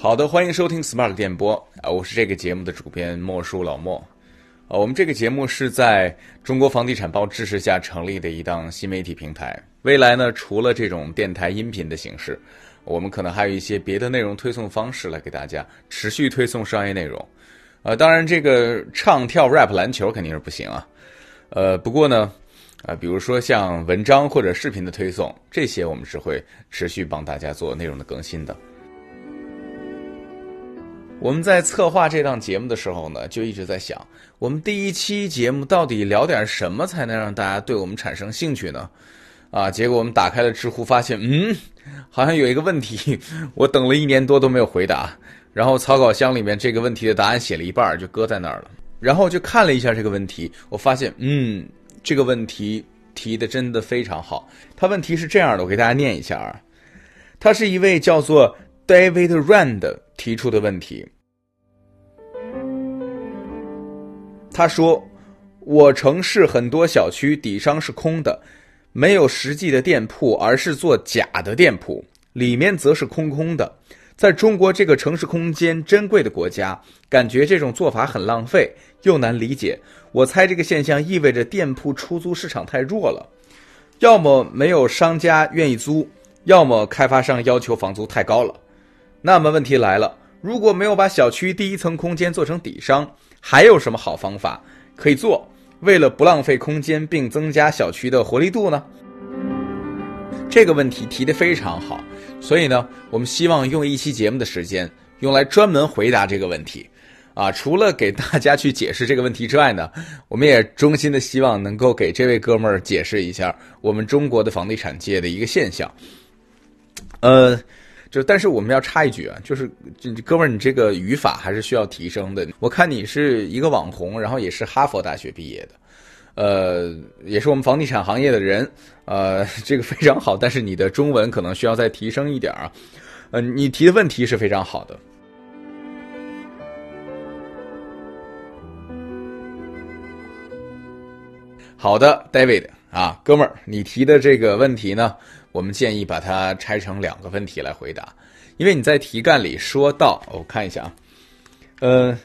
好的，欢迎收听 Smart 电波啊，我是这个节目的主编莫叔老莫。啊，我们这个节目是在中国房地产报支持下成立的一档新媒体平台。未来呢，除了这种电台音频的形式，我们可能还有一些别的内容推送方式来给大家持续推送商业内容。呃，当然这个唱跳 rap 篮球肯定是不行啊。呃，不过呢，啊，比如说像文章或者视频的推送，这些我们是会持续帮大家做内容的更新的。我们在策划这档节目的时候呢，就一直在想，我们第一期节目到底聊点什么才能让大家对我们产生兴趣呢？啊，结果我们打开了知乎，发现，嗯，好像有一个问题，我等了一年多都没有回答。然后草稿箱里面这个问题的答案写了一半，就搁在那儿了。然后就看了一下这个问题，我发现，嗯，这个问题提的真的非常好。他问题是这样的，我给大家念一下啊，他是一位叫做。David Rand 提出的问题，他说：“我城市很多小区底商是空的，没有实际的店铺，而是做假的店铺，里面则是空空的。在中国这个城市空间珍贵的国家，感觉这种做法很浪费，又难理解。我猜这个现象意味着店铺出租市场太弱了，要么没有商家愿意租，要么开发商要求房租太高了。”那么问题来了，如果没有把小区第一层空间做成底商，还有什么好方法可以做？为了不浪费空间并增加小区的活力度呢？这个问题提得非常好，所以呢，我们希望用一期节目的时间用来专门回答这个问题。啊，除了给大家去解释这个问题之外呢，我们也衷心的希望能够给这位哥们儿解释一下我们中国的房地产界的一个现象。呃。就但是我们要插一句啊，就是哥们儿，你这个语法还是需要提升的。我看你是一个网红，然后也是哈佛大学毕业的，呃，也是我们房地产行业的人，呃，这个非常好。但是你的中文可能需要再提升一点啊。呃，你提的问题是非常好的。好的，David 啊，哥们儿，你提的这个问题呢？我们建议把它拆成两个问题来回答，因为你在题干里说到，我看一下啊，呃，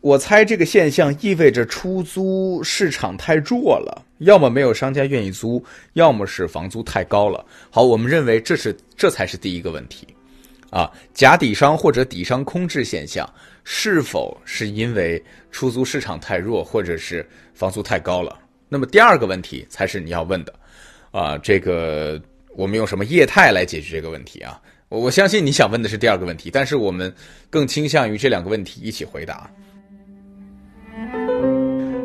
我猜这个现象意味着出租市场太弱了，要么没有商家愿意租，要么是房租太高了。好，我们认为这是这才是第一个问题，啊，假底商或者底商空置现象是否是因为出租市场太弱，或者是房租太高了？那么第二个问题才是你要问的。啊，这个我们用什么业态来解决这个问题啊？我我相信你想问的是第二个问题，但是我们更倾向于这两个问题一起回答。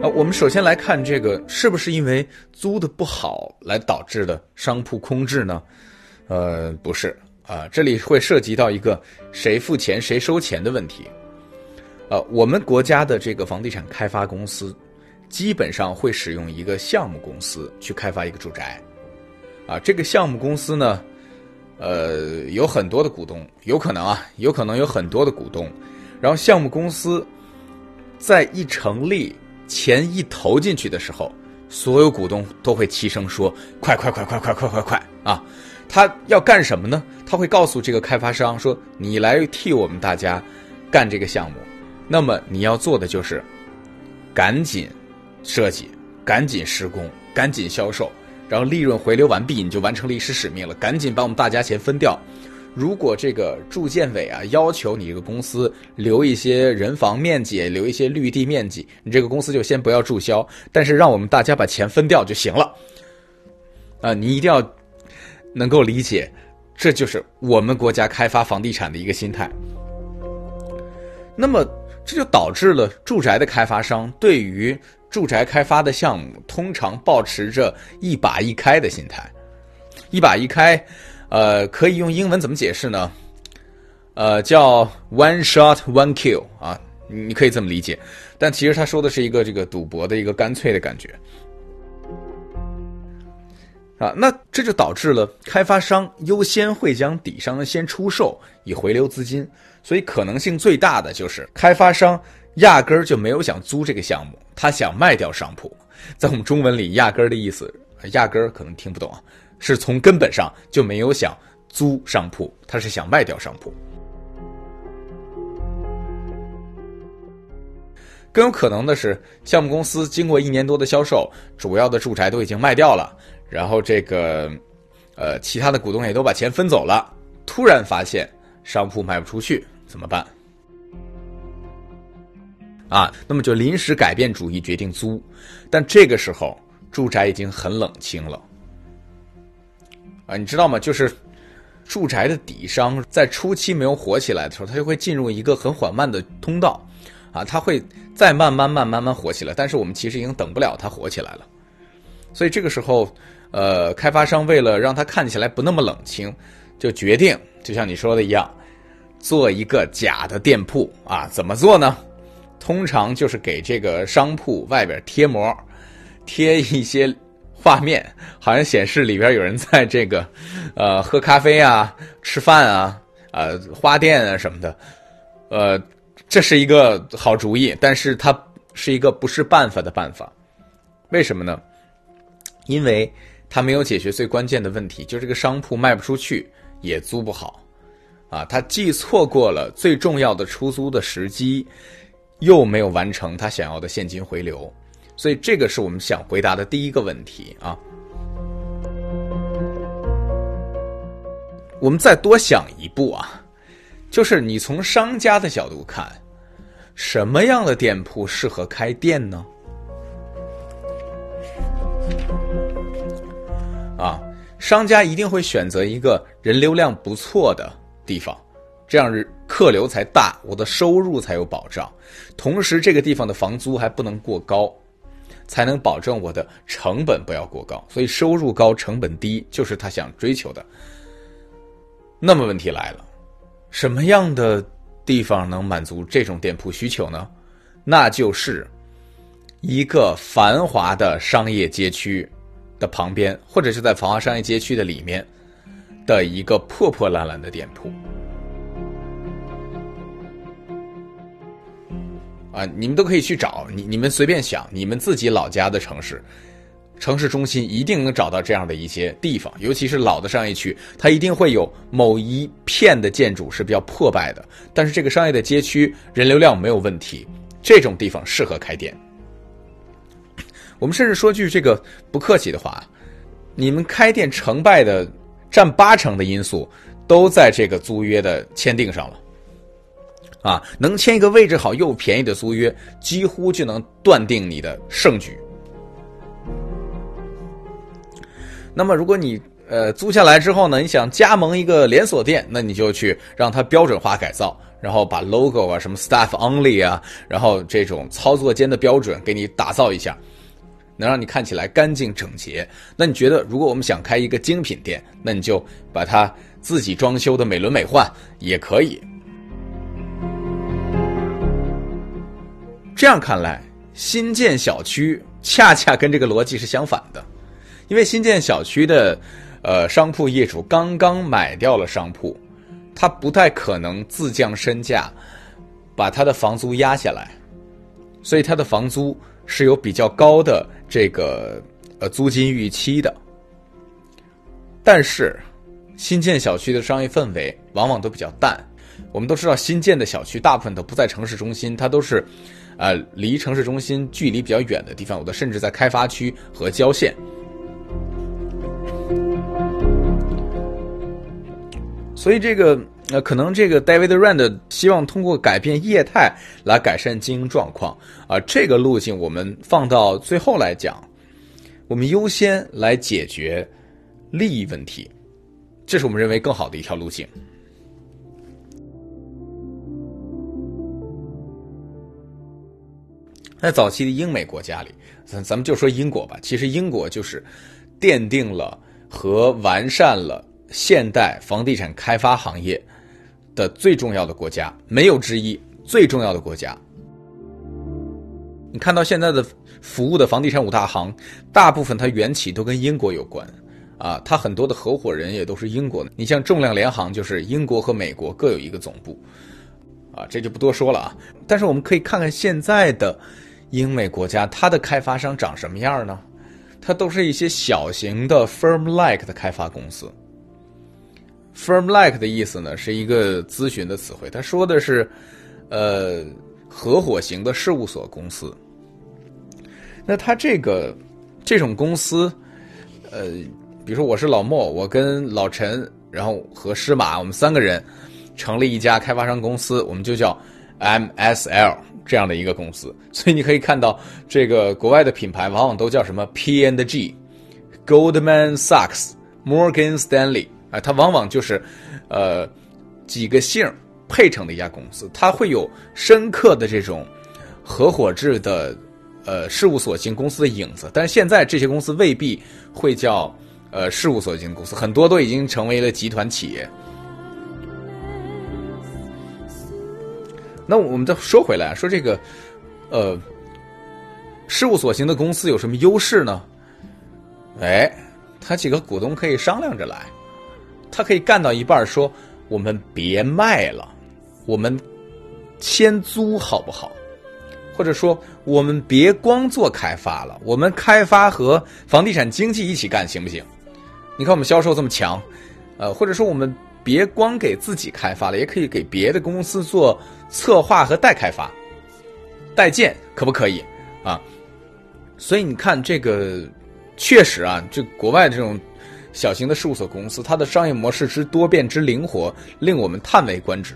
啊，我们首先来看这个是不是因为租的不好来导致的商铺空置呢？呃，不是啊，这里会涉及到一个谁付钱谁收钱的问题。呃，我们国家的这个房地产开发公司基本上会使用一个项目公司去开发一个住宅。啊，这个项目公司呢，呃，有很多的股东，有可能啊，有可能有很多的股东。然后项目公司在一成立，钱一投进去的时候，所有股东都会齐声说：“快快快快快快快快！”啊，他要干什么呢？他会告诉这个开发商说：“你来替我们大家干这个项目，那么你要做的就是赶紧设计，赶紧施工，赶紧销售。”然后利润回流完毕，你就完成历史使命了。赶紧把我们大家钱分掉。如果这个住建委啊要求你这个公司留一些人房面积，留一些绿地面积，你这个公司就先不要注销，但是让我们大家把钱分掉就行了。啊，你一定要能够理解，这就是我们国家开发房地产的一个心态。那么这就导致了住宅的开发商对于。住宅开发的项目通常保持着一把一开的心态，一把一开，呃，可以用英文怎么解释呢？呃，叫 one shot one kill 啊，你可以这么理解。但其实他说的是一个这个赌博的一个干脆的感觉啊。那这就导致了开发商优先会将底商先出售以回流资金，所以可能性最大的就是开发商。压根儿就没有想租这个项目他想卖掉商铺。在我们中文里压根儿的意思压根儿可能听不懂啊是从根本上就没有想租商铺他是想卖掉商铺。更有可能的是项目公司经过一年多的销售主要的住宅都已经卖掉了然后这个呃其他的股东也都把钱分走了突然发现商铺卖不出去怎么办？啊，那么就临时改变主意，决定租，但这个时候住宅已经很冷清了。啊，你知道吗？就是住宅的底商在初期没有火起来的时候，它就会进入一个很缓慢的通道，啊，它会再慢慢、慢、慢慢火起来。但是我们其实已经等不了它火起来了，所以这个时候，呃，开发商为了让它看起来不那么冷清，就决定就像你说的一样，做一个假的店铺啊？怎么做呢？通常就是给这个商铺外边贴膜，贴一些画面，好像显示里边有人在这个，呃，喝咖啡啊、吃饭啊、呃，花店啊什么的，呃，这是一个好主意，但是它是一个不是办法的办法。为什么呢？因为它没有解决最关键的问题，就这个商铺卖不出去，也租不好，啊，他既错过了最重要的出租的时机。又没有完成他想要的现金回流，所以这个是我们想回答的第一个问题啊。我们再多想一步啊，就是你从商家的角度看，什么样的店铺适合开店呢？啊，商家一定会选择一个人流量不错的地方。这样客流才大，我的收入才有保障。同时，这个地方的房租还不能过高，才能保证我的成本不要过高。所以，收入高、成本低就是他想追求的。那么，问题来了，什么样的地方能满足这种店铺需求呢？那就是一个繁华的商业街区的旁边，或者是在繁华商业街区的里面的一个破破烂烂的店铺。啊，你们都可以去找你，你们随便想，你们自己老家的城市，城市中心一定能找到这样的一些地方，尤其是老的商业区，它一定会有某一片的建筑是比较破败的，但是这个商业的街区人流量没有问题，这种地方适合开店。我们甚至说句这个不客气的话，你们开店成败的占八成的因素都在这个租约的签订上了。啊，能签一个位置好又便宜的租约，几乎就能断定你的胜局。那么，如果你呃租下来之后呢，你想加盟一个连锁店，那你就去让它标准化改造，然后把 logo 啊、什么 staff only 啊，然后这种操作间的标准给你打造一下，能让你看起来干净整洁。那你觉得，如果我们想开一个精品店，那你就把它自己装修的美轮美奂也可以。这样看来，新建小区 恰恰跟这个逻辑是相反的，因为新建小区的，呃，商铺业主刚刚买掉了商铺，他不太可能自降身价，把他的房租压下来，所以他的房租是有比较高的这个呃租金预期的。但是，新建小区的商业氛围往往都比较淡，我们都知道，新建的小区大部分都不在城市中心，它都是。呃，离城市中心距离比较远的地方，有的甚至在开发区和郊县。所以这个呃，可能这个 David Rand 希望通过改变业态来改善经营状况啊，这个路径我们放到最后来讲，我们优先来解决利益问题，这是我们认为更好的一条路径。在早期的英美国家里，咱咱们就说英国吧。其实英国就是奠定了和完善了现代房地产开发行业的最重要的国家，没有之一。最重要的国家，你看到现在的服务的房地产五大行，大部分它缘起都跟英国有关啊。它很多的合伙人也都是英国的。你像重量联行，就是英国和美国各有一个总部啊，这就不多说了啊。但是我们可以看看现在的。英美国家，它的开发商长什么样呢？它都是一些小型的 firm-like 的开发公司。firm-like 的意思呢，是一个咨询的词汇，它说的是，呃，合伙型的事务所公司。那他这个这种公司，呃，比如说我是老莫，我跟老陈，然后和施马，我们三个人成立一家开发商公司，我们就叫 MSL 这样的一个公司。所以你可以看到，这个国外的品牌往往都叫什么 P and G、Goldman Sachs、Morgan Stanley 啊，它往往就是呃几个姓配成的一家公司，它会有深刻的这种合伙制的。呃，事务所型公司的影子，但是现在这些公司未必会叫呃事务所型公司，很多都已经成为了集团企业。那我们再说回来，说这个呃事务所型的公司有什么优势呢？哎，他几个股东可以商量着来，他可以干到一半说：“我们别卖了，我们先租好不好？”或者说，我们别光做开发了，我们开发和房地产经纪一起干，行不行？你看我们销售这么强，呃，或者说我们别光给自己开发了，也可以给别的公司做策划和代开发、代建，可不可以啊？所以你看，这个确实啊，就国外这种小型的事务所公司，它的商业模式之多变之灵活，令我们叹为观止。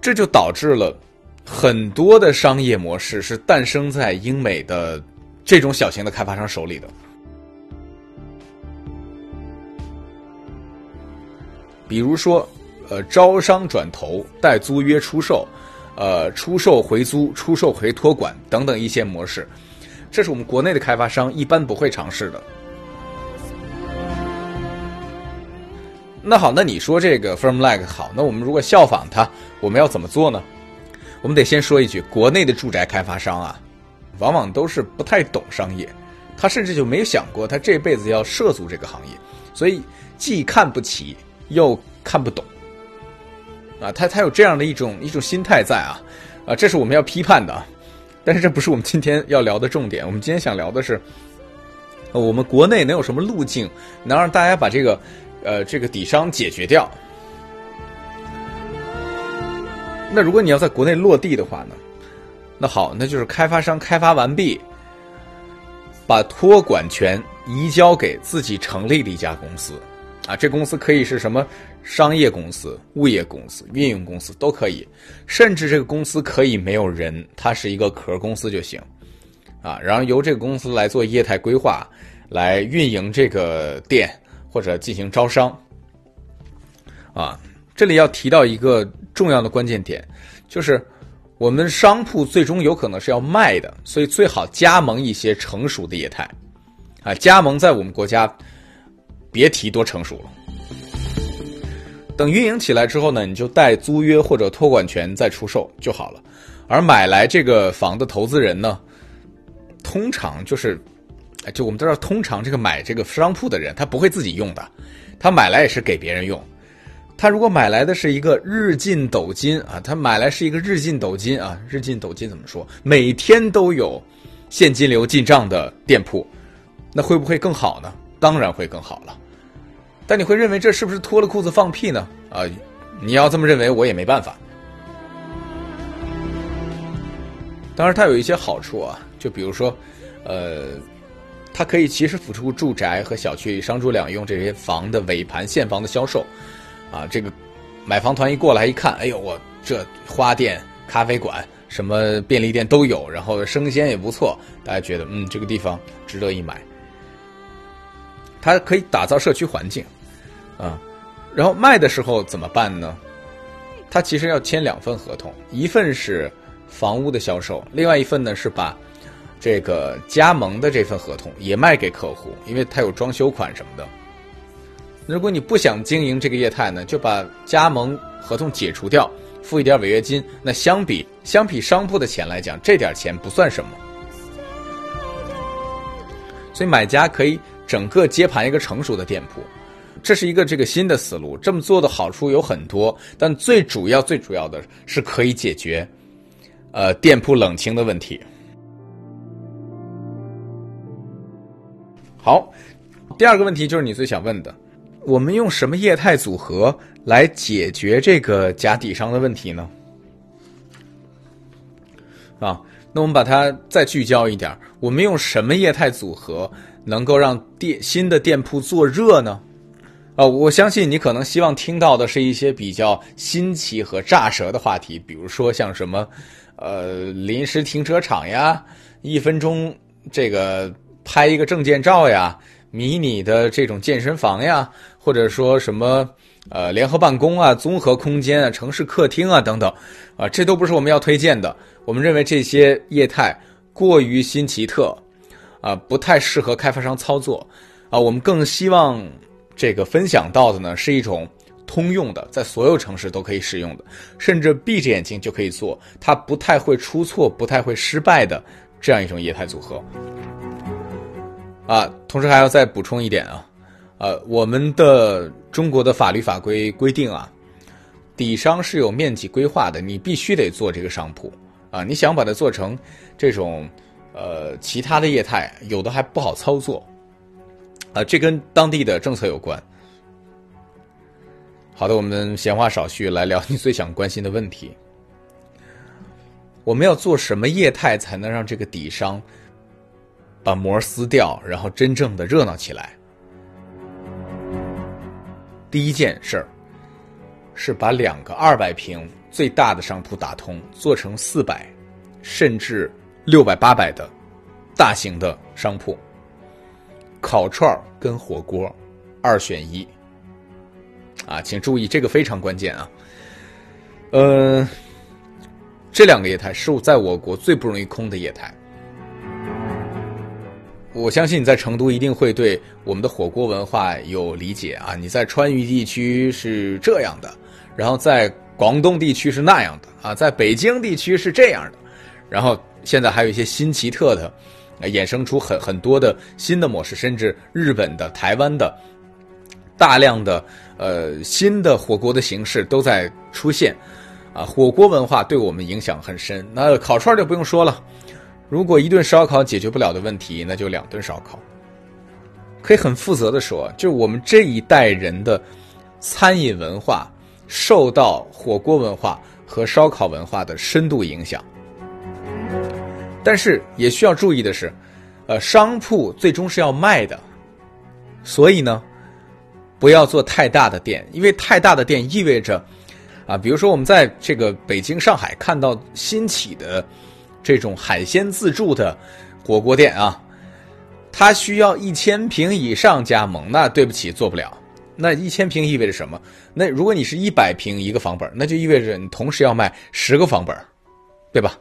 这就导致了。很多的商业模式是诞生在英美的这种小型的开发商手里的，比如说，呃，招商转投、带租约出售、呃，出售回租、出售回托管等等一些模式，这是我们国内的开发商一般不会尝试的。那好，那你说这个 Firm Like 好，那我们如果效仿它，我们要怎么做呢？我们得先说一句，国内的住宅开发商啊，往往都是不太懂商业，他甚至就没有想过他这辈子要涉足这个行业，所以既看不起又看不懂，啊，他他有这样的一种一种心态在啊，啊，这是我们要批判的，但是这不是我们今天要聊的重点，我们今天想聊的是，我们国内能有什么路径能让大家把这个呃这个底商解决掉。那如果你要在国内落地的话呢？那好，那就是开发商开发完毕，把托管权移交给自己成立的一家公司，啊，这公司可以是什么商业公司、物业公司、运营公司都可以，甚至这个公司可以没有人，它是一个壳公司就行，啊，然后由这个公司来做业态规划，来运营这个店或者进行招商，啊。这里要提到一个重要的关键点，就是我们商铺最终有可能是要卖的，所以最好加盟一些成熟的业态，啊，加盟在我们国家别提多成熟了。等运营起来之后呢，你就带租约或者托管权再出售就好了。而买来这个房的投资人呢，通常就是，就我们都知道，通常这个买这个商铺的人，他不会自己用的，他买来也是给别人用。他如果买来的是一个日进斗金啊，他买来是一个日进斗金啊，日进斗金怎么说？每天都有现金流进账的店铺，那会不会更好呢？当然会更好了。但你会认为这是不是脱了裤子放屁呢？啊，你要这么认为，我也没办法。当然，它有一些好处啊，就比如说，呃，它可以及时辅助住宅和小区商住两用这些房的尾盘现房的销售。啊，这个买房团一过来一看，哎呦，我这花店、咖啡馆、什么便利店都有，然后生鲜也不错，大家觉得嗯，这个地方值得一买。它可以打造社区环境，啊，然后卖的时候怎么办呢？它其实要签两份合同，一份是房屋的销售，另外一份呢是把这个加盟的这份合同也卖给客户，因为它有装修款什么的。如果你不想经营这个业态呢，就把加盟合同解除掉，付一点违约金。那相比相比商铺的钱来讲，这点钱不算什么。所以买家可以整个接盘一个成熟的店铺，这是一个这个新的思路。这么做的好处有很多，但最主要最主要的是可以解决，呃，店铺冷清的问题。好，第二个问题就是你最想问的。我们用什么业态组合来解决这个假底商的问题呢？啊。那我们把它再聚焦一点，我们用什么业态组合能够让店新的店铺做热呢？啊，我相信你可能希望听到的是一些比较新奇和炸舌的话题，比如说像什么，呃，临时停车场呀，一分钟这个拍一个证件照呀，迷你的这种健身房呀，或者说什么呃联合办公啊、综合空间啊、城市客厅啊等等，啊，这都不是我们要推荐的。我们认为这些业态过于新奇特，啊，不太适合开发商操作，啊，我们更希望。这个分享到的呢，是一种通用的，在所有城市都可以使用的，甚至闭着眼睛就可以做，它不太会出错、不太会失败的这样一种业态组合。啊，同时还要再补充一点啊，呃，我们的中国的法律法规规定啊，底商是有面积规划的，你必须得做这个商铺啊，你想把它做成这种呃其他的业态，有的还不好操作。啊，这跟当地的政策有关。好的，我们闲话少叙，来聊你最想关心的问题。我们要做什么业态才能让这个底商把膜撕掉，然后真正的热闹起来？第一件事儿是把两个二百平最大的商铺打通，做成四百甚至六百、八百的大型的商铺。烤串跟火锅，二选一。啊，请注意，这个非常关键啊。呃，这两个业态是在我国最不容易空的业态。我相信你在成都一定会对我们的火锅文化有理解啊。你在川渝地区是这样的，然后在广东地区是那样的啊，在北京地区是这样的，然后现在还有一些新奇特的。衍生出很很多的新的模式，甚至日本的、台湾的，大量的呃新的火锅的形式都在出现，啊，火锅文化对我们影响很深。那烤串就不用说了，如果一顿烧烤解决不了的问题，那就两顿烧烤。可以很负责的说，就我们这一代人的餐饮文化受到火锅文化和烧烤文化的深度影响。但是也需要注意的是，呃，商铺最终是要卖的，所以呢，不要做太大的店，因为太大的店意味着，啊，比如说我们在这个北京、上海看到新起的这种海鲜自助的火锅店啊，它需要一千平以上加盟，那对不起，做不了。那一千平意味着什么？那如果你是一百平一个房本，那就意味着你同时要卖十个房本，对吧？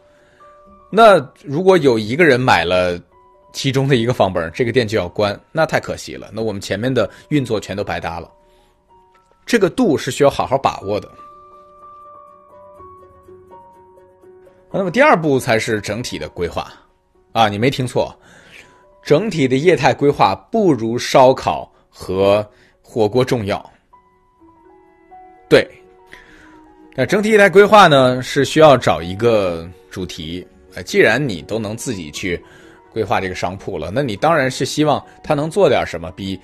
那如果有一个人买了其中的一个房本，这个店就要关，那太可惜了。那我们前面的运作全都白搭了。这个度是需要好好把握的。那么第二步才是整体的规划啊，你没听错，整体的业态规划不如烧烤和火锅重要。对，那整体业态规划呢，是需要找一个主题。呃，既然你都能自己去规划这个商铺了，那你当然是希望他能做点什么，比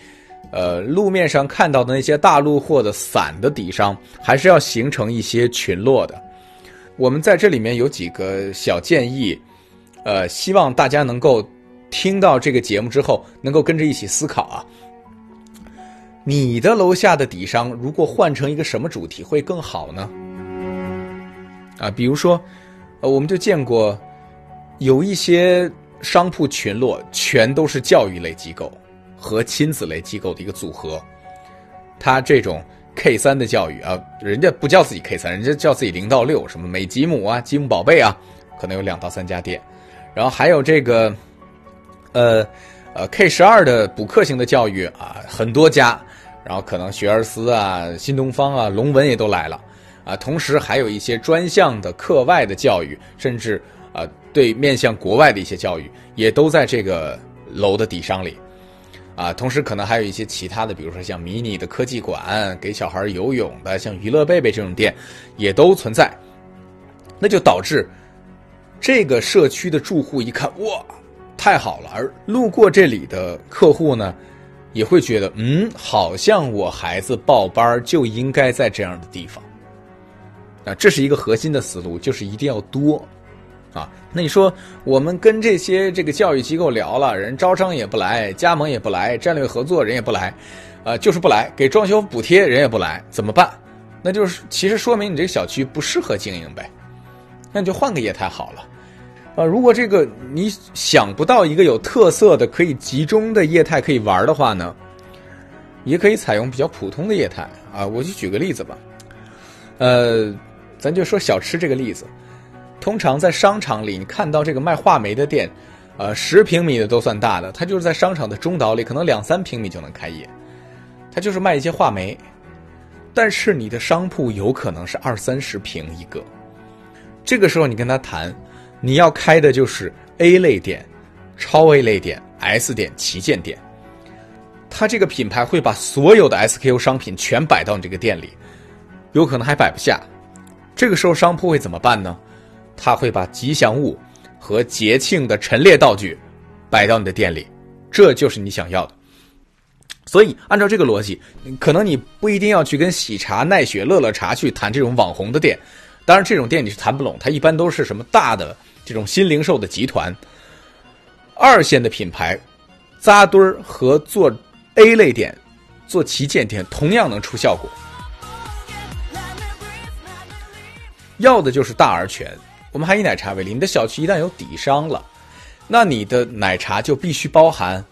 呃路面上看到的那些大陆货的散的底商，还是要形成一些群落的。我们在这里面有几个小建议，呃，希望大家能够听到这个节目之后，能够跟着一起思考啊。你的楼下的底商如果换成一个什么主题会更好呢？啊，比如说，呃，我们就见过。有一些商铺群落全都是教育类机构和亲子类机构的一个组合，他这种 K 三的教育啊，人家不叫自己 K 三，人家叫自己零到六，什么美吉姆啊、吉姆宝贝啊，可能有两到三家店，然后还有这个，呃呃 K 十二的补课型的教育啊，很多家，然后可能学而思啊、新东方啊、龙文也都来了。啊，同时还有一些专项的课外的教育，甚至。啊，对面向国外的一些教育也都在这个楼的底商里，啊，同时可能还有一些其他的，比如说像迷你的科技馆，给小孩游泳的，像娱乐贝贝这种店，也都存在。那就导致这个社区的住户一看，哇，太好了！而路过这里的客户呢，也会觉得，嗯，好像我孩子报班就应该在这样的地方。啊，这是一个核心的思路，就是一定要多。那你说我们跟这些这个教育机构聊了，人招商也不来，加盟也不来，战略合作人也不来，呃，就是不来，给装修补贴人也不来，怎么办？那就是其实说明你这个小区不适合经营呗，那你就换个业态好了。啊，如果这个你想不到一个有特色的可以集中的业态可以玩的话呢，也可以采用比较普通的业态啊。我就举个例子吧，呃，咱就说小吃这个例子，通常在商场里你看到这个卖话梅的店，呃，十平米的都算大的，它就是在商场的中岛里，可能两三平米就能开业，它就是卖一些话梅，但是你的商铺有可能是二三十平一个，这个时候你跟他谈。你要开的就是 A 类店、超 A 类店、S 店、旗舰店，它这个品牌会把所有的 SKU 商品全摆到你这个店里，有可能还摆不下。这个时候商铺会怎么办呢？他会把吉祥物和节庆的陈列道具摆到你的店里，这就是你想要的。所以按照这个逻辑，可能你不一定要去跟喜茶、奈雪、乐乐茶去谈这种网红的店。当然，这种店你是谈不拢，它一般都是什么大的这种新零售的集团、二线的品牌扎堆儿和做 A 类店、做旗舰店同样能出效果。要的就是大而全。我们还以奶茶为例，你的小区一旦有底商了，那你的奶茶就必须包含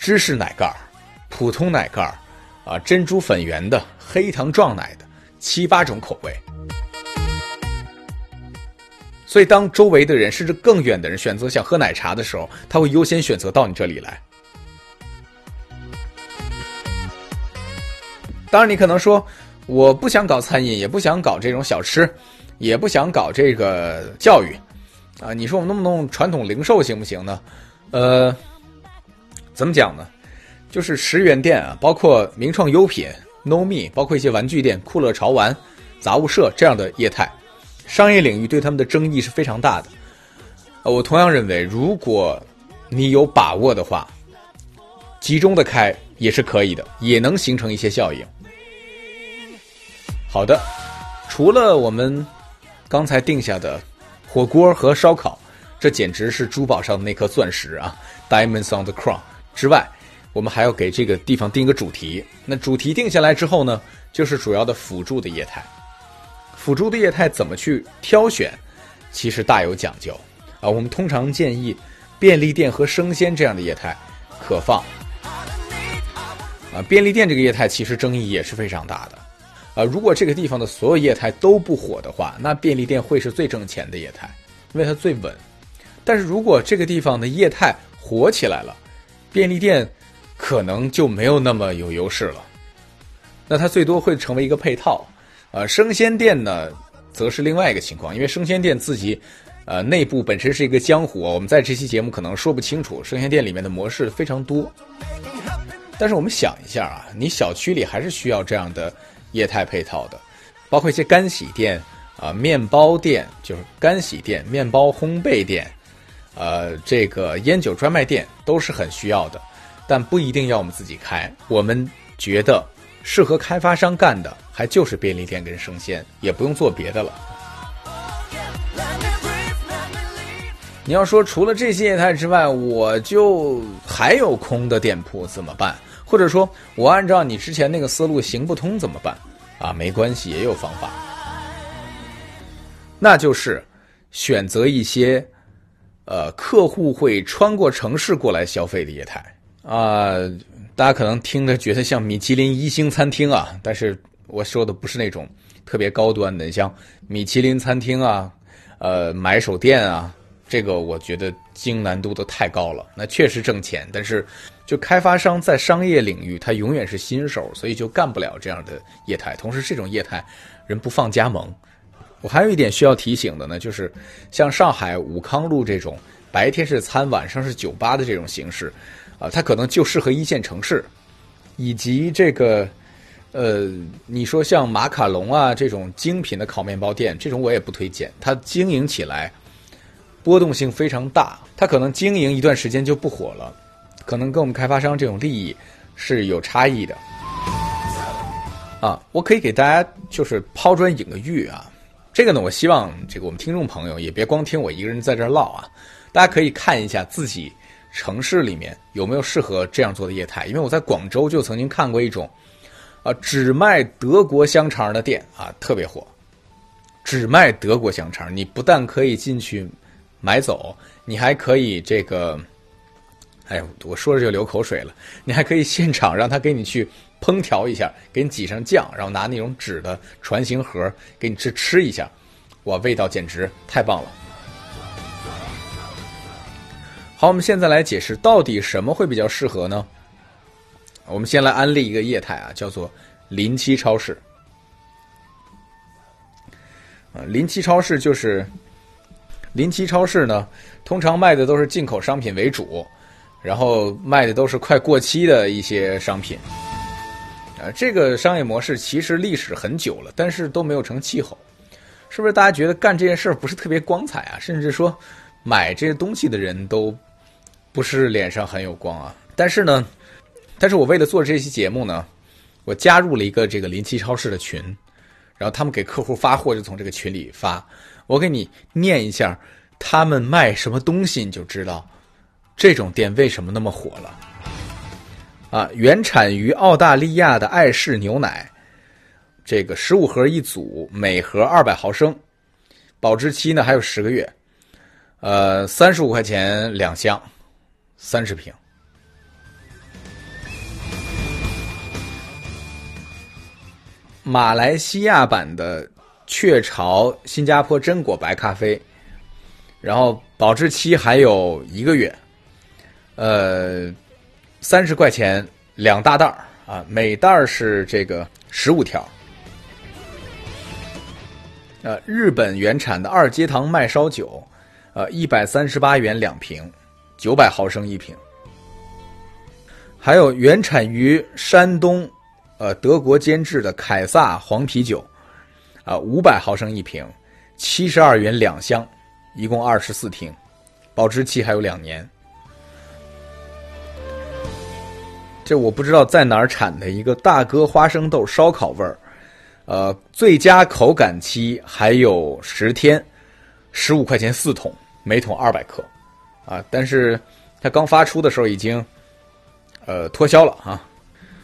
芝士奶盖、普通奶盖啊、珍珠粉圆的、黑糖撞奶的七八种口味。所以，当周围的人甚至更远的人选择想喝奶茶的时候，他会优先选择到你这里来。当然，你可能说，我不想搞餐饮，也不想搞这种小吃，也不想搞这个教育，啊，你说我们弄不弄传统零售行不行呢？呃，怎么讲呢？就是十元店啊，包括名创优品、No Me，包括一些玩具店、酷乐潮玩、杂物社这样的业态。商业领域对他们的争议是非常大的，呃，我同样认为，如果你有把握的话，集中的开也是可以的，也能形成一些效应。好的，除了我们刚才定下的火锅和烧烤，这简直是珠宝上的那颗钻石啊，Diamonds on the crown 之外，我们还要给这个地方定一个主题。那主题定下来之后呢，就是主要的辅助的业态。辅助的业态怎么去挑选，其实大有讲究啊。我们通常建议便利店和生鲜这样的业态可放啊。便利店这个业态其实争议也是非常大的啊。如果这个地方的所有业态都不火的话，那便利店会是最挣钱的业态，因为它最稳。但是如果这个地方的业态火起来了，便利店可能就没有那么有优势了，那它最多会成为一个配套。呃，生鲜店呢，则是另外一个情况，因为生鲜店自己，呃，内部本身是一个江湖，我们在这期节目可能说不清楚。生鲜店里面的模式非常多，但是我们想一下啊，你小区里还是需要这样的业态配套的，包括一些干洗店啊、面包店，就是干洗店、面包烘焙店，呃，这个烟酒专卖店都是很需要的，但不一定要我们自己开。我们觉得。适合开发商干的，还就是便利店跟生鲜，也不用做别的了。你要说除了这些业态之外，我就还有空的店铺怎么办？或者说我按照你之前那个思路行不通怎么办？啊，没关系，也有方法。那就是选择一些，呃，客户会穿过城市过来消费的业态啊。大家可能听着觉得像米其林一星餐厅啊，但是我说的不是那种特别高端的，像米其林餐厅啊，呃，买手店啊，这个我觉得经营难度都太高了。那确实挣钱，但是就开发商在商业领域他永远是新手，所以就干不了这样的业态。同时，这种业态人不放加盟。我还有一点需要提醒的呢，就是像上海武康路这种白天是餐，晚上是酒吧的这种形式。啊，它可能就适合一线城市，以及这个，呃，你说像马卡龙啊这种精品的烤面包店，这种我也不推荐。它经营起来波动性非常大，它可能经营一段时间就不火了，可能跟我们开发商这种利益是有差异的。啊，我可以给大家就是抛砖引个玉啊，这个呢，我希望这个我们听众朋友也别光听我一个人在这唠啊，大家可以看一下自己城市里面有没有适合这样做的业态。因为我在广州就曾经看过一种，啊，只卖德国香肠的店啊，特别火，只卖德国香肠。你不但可以进去买走，你还可以这个，哎呀，我说着就流口水了。你还可以现场让他给你去。烹调一下，给你挤上酱，然后拿那种纸的船形盒给你吃吃一下，哇，味道简直太棒了。好，我们现在来解释到底什么会比较适合呢？我们先来安利一个业态啊，叫做临期超市。啊，临期超市就是临期超市呢，通常卖的都是进口商品为主，然后卖的都是快过期的一些商品。呃，这个商业模式其实历史很久了，但是都没有成气候，是不是？大家觉得干这件事儿不是特别光彩啊？甚至说，买这些东西的人都不是脸上很有光啊？但是呢，但是我为了做这期节目呢，我加入了一个这个临期超市的群，然后他们给客户发货就从这个群里发，我给你念一下他们卖什么东西，你就知道这种店为什么那么火了。啊，原产于澳大利亚的爱仕牛奶，这个十五盒一组，每盒二百毫升，保质期呢还有十个月，呃，三十五块钱两箱，三十瓶。马来西亚版的雀巢新加坡榛果白咖啡，然后保质期还有一个月，呃。三十块钱两大袋儿啊，每袋儿是这个十五条。呃，日本原产的二阶堂麦烧酒，呃，一百三十八元两瓶，九百毫升一瓶。还有原产于山东，呃，德国监制的凯撒黄啤酒，啊，五百毫升一瓶，七十二元两箱，一共二十四听，保质期还有两年。这我不知道在哪儿产的一个大哥花生豆烧烤味儿，呃，最佳口感期还有十天，十五块钱四桶，每桶二百克，啊，但是它刚发出的时候已经，呃，脱销了啊。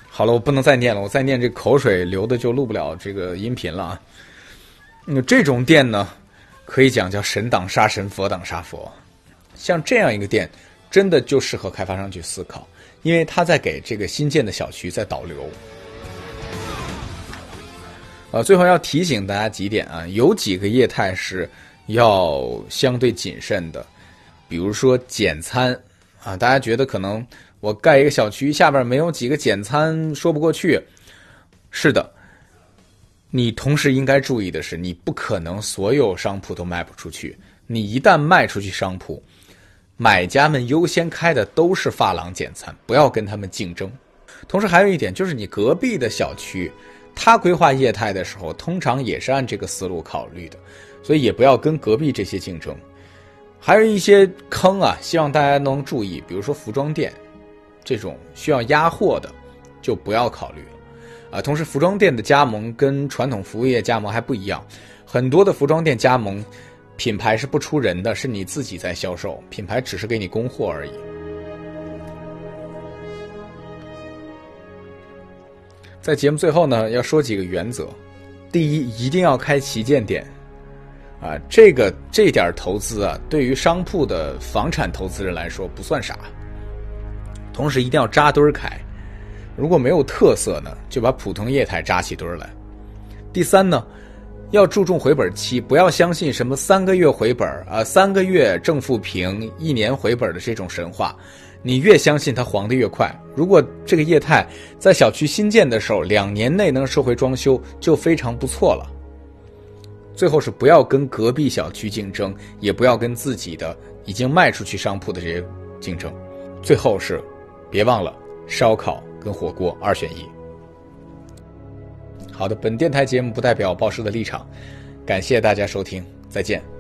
好了，我不能再念了，我再念这口水流的就录不了这个音频了啊。那这种店呢，可以讲叫神挡杀神，佛挡杀佛，像这样一个店，真的就适合开发商去思考。因为他在给这个新建的小区在导流，啊，最后要提醒大家几点啊，有几个业态是要相对谨慎的，比如说简餐啊，大家觉得可能我盖一个小区下边没有几个简餐说不过去，是的，你同时应该注意的是，你不可能所有商铺都卖不出去，你一旦卖出去商铺。买家们优先开的都是发廊简餐，不要跟他们竞争。同时还有一点就是，你隔壁的小区，他规划业态的时候，通常也是按这个思路考虑的，所以也不要跟隔壁这些竞争。还有一些坑啊，希望大家能注意，比如说服装店，这种需要压货的，就不要考虑。啊，同时服装店的加盟跟传统服务业加盟还不一样，很多的服装店加盟。品牌是不出人的，是你自己在销售，品牌只是给你供货而已。在节目最后呢，要说几个原则：第一，一定要开旗舰店，啊，这个这点投资啊，对于商铺的房产投资人来说不算啥。同时，一定要扎堆儿开，如果没有特色呢，就把普通业态扎起堆儿来。第三呢。要注重回本期，不要相信什么三个月回本啊，三个月正负平，一年回本的这种神话。你越相信它黄的越快。如果这个业态在小区新建的时候，两年内能收回装修，就非常不错了。最后是不要跟隔壁小区竞争，也不要跟自己的已经卖出去商铺的这些竞争。最后是，别忘了烧烤跟火锅二选一。好的，本电台节目不代表报社的立场，感谢大家收听，再见。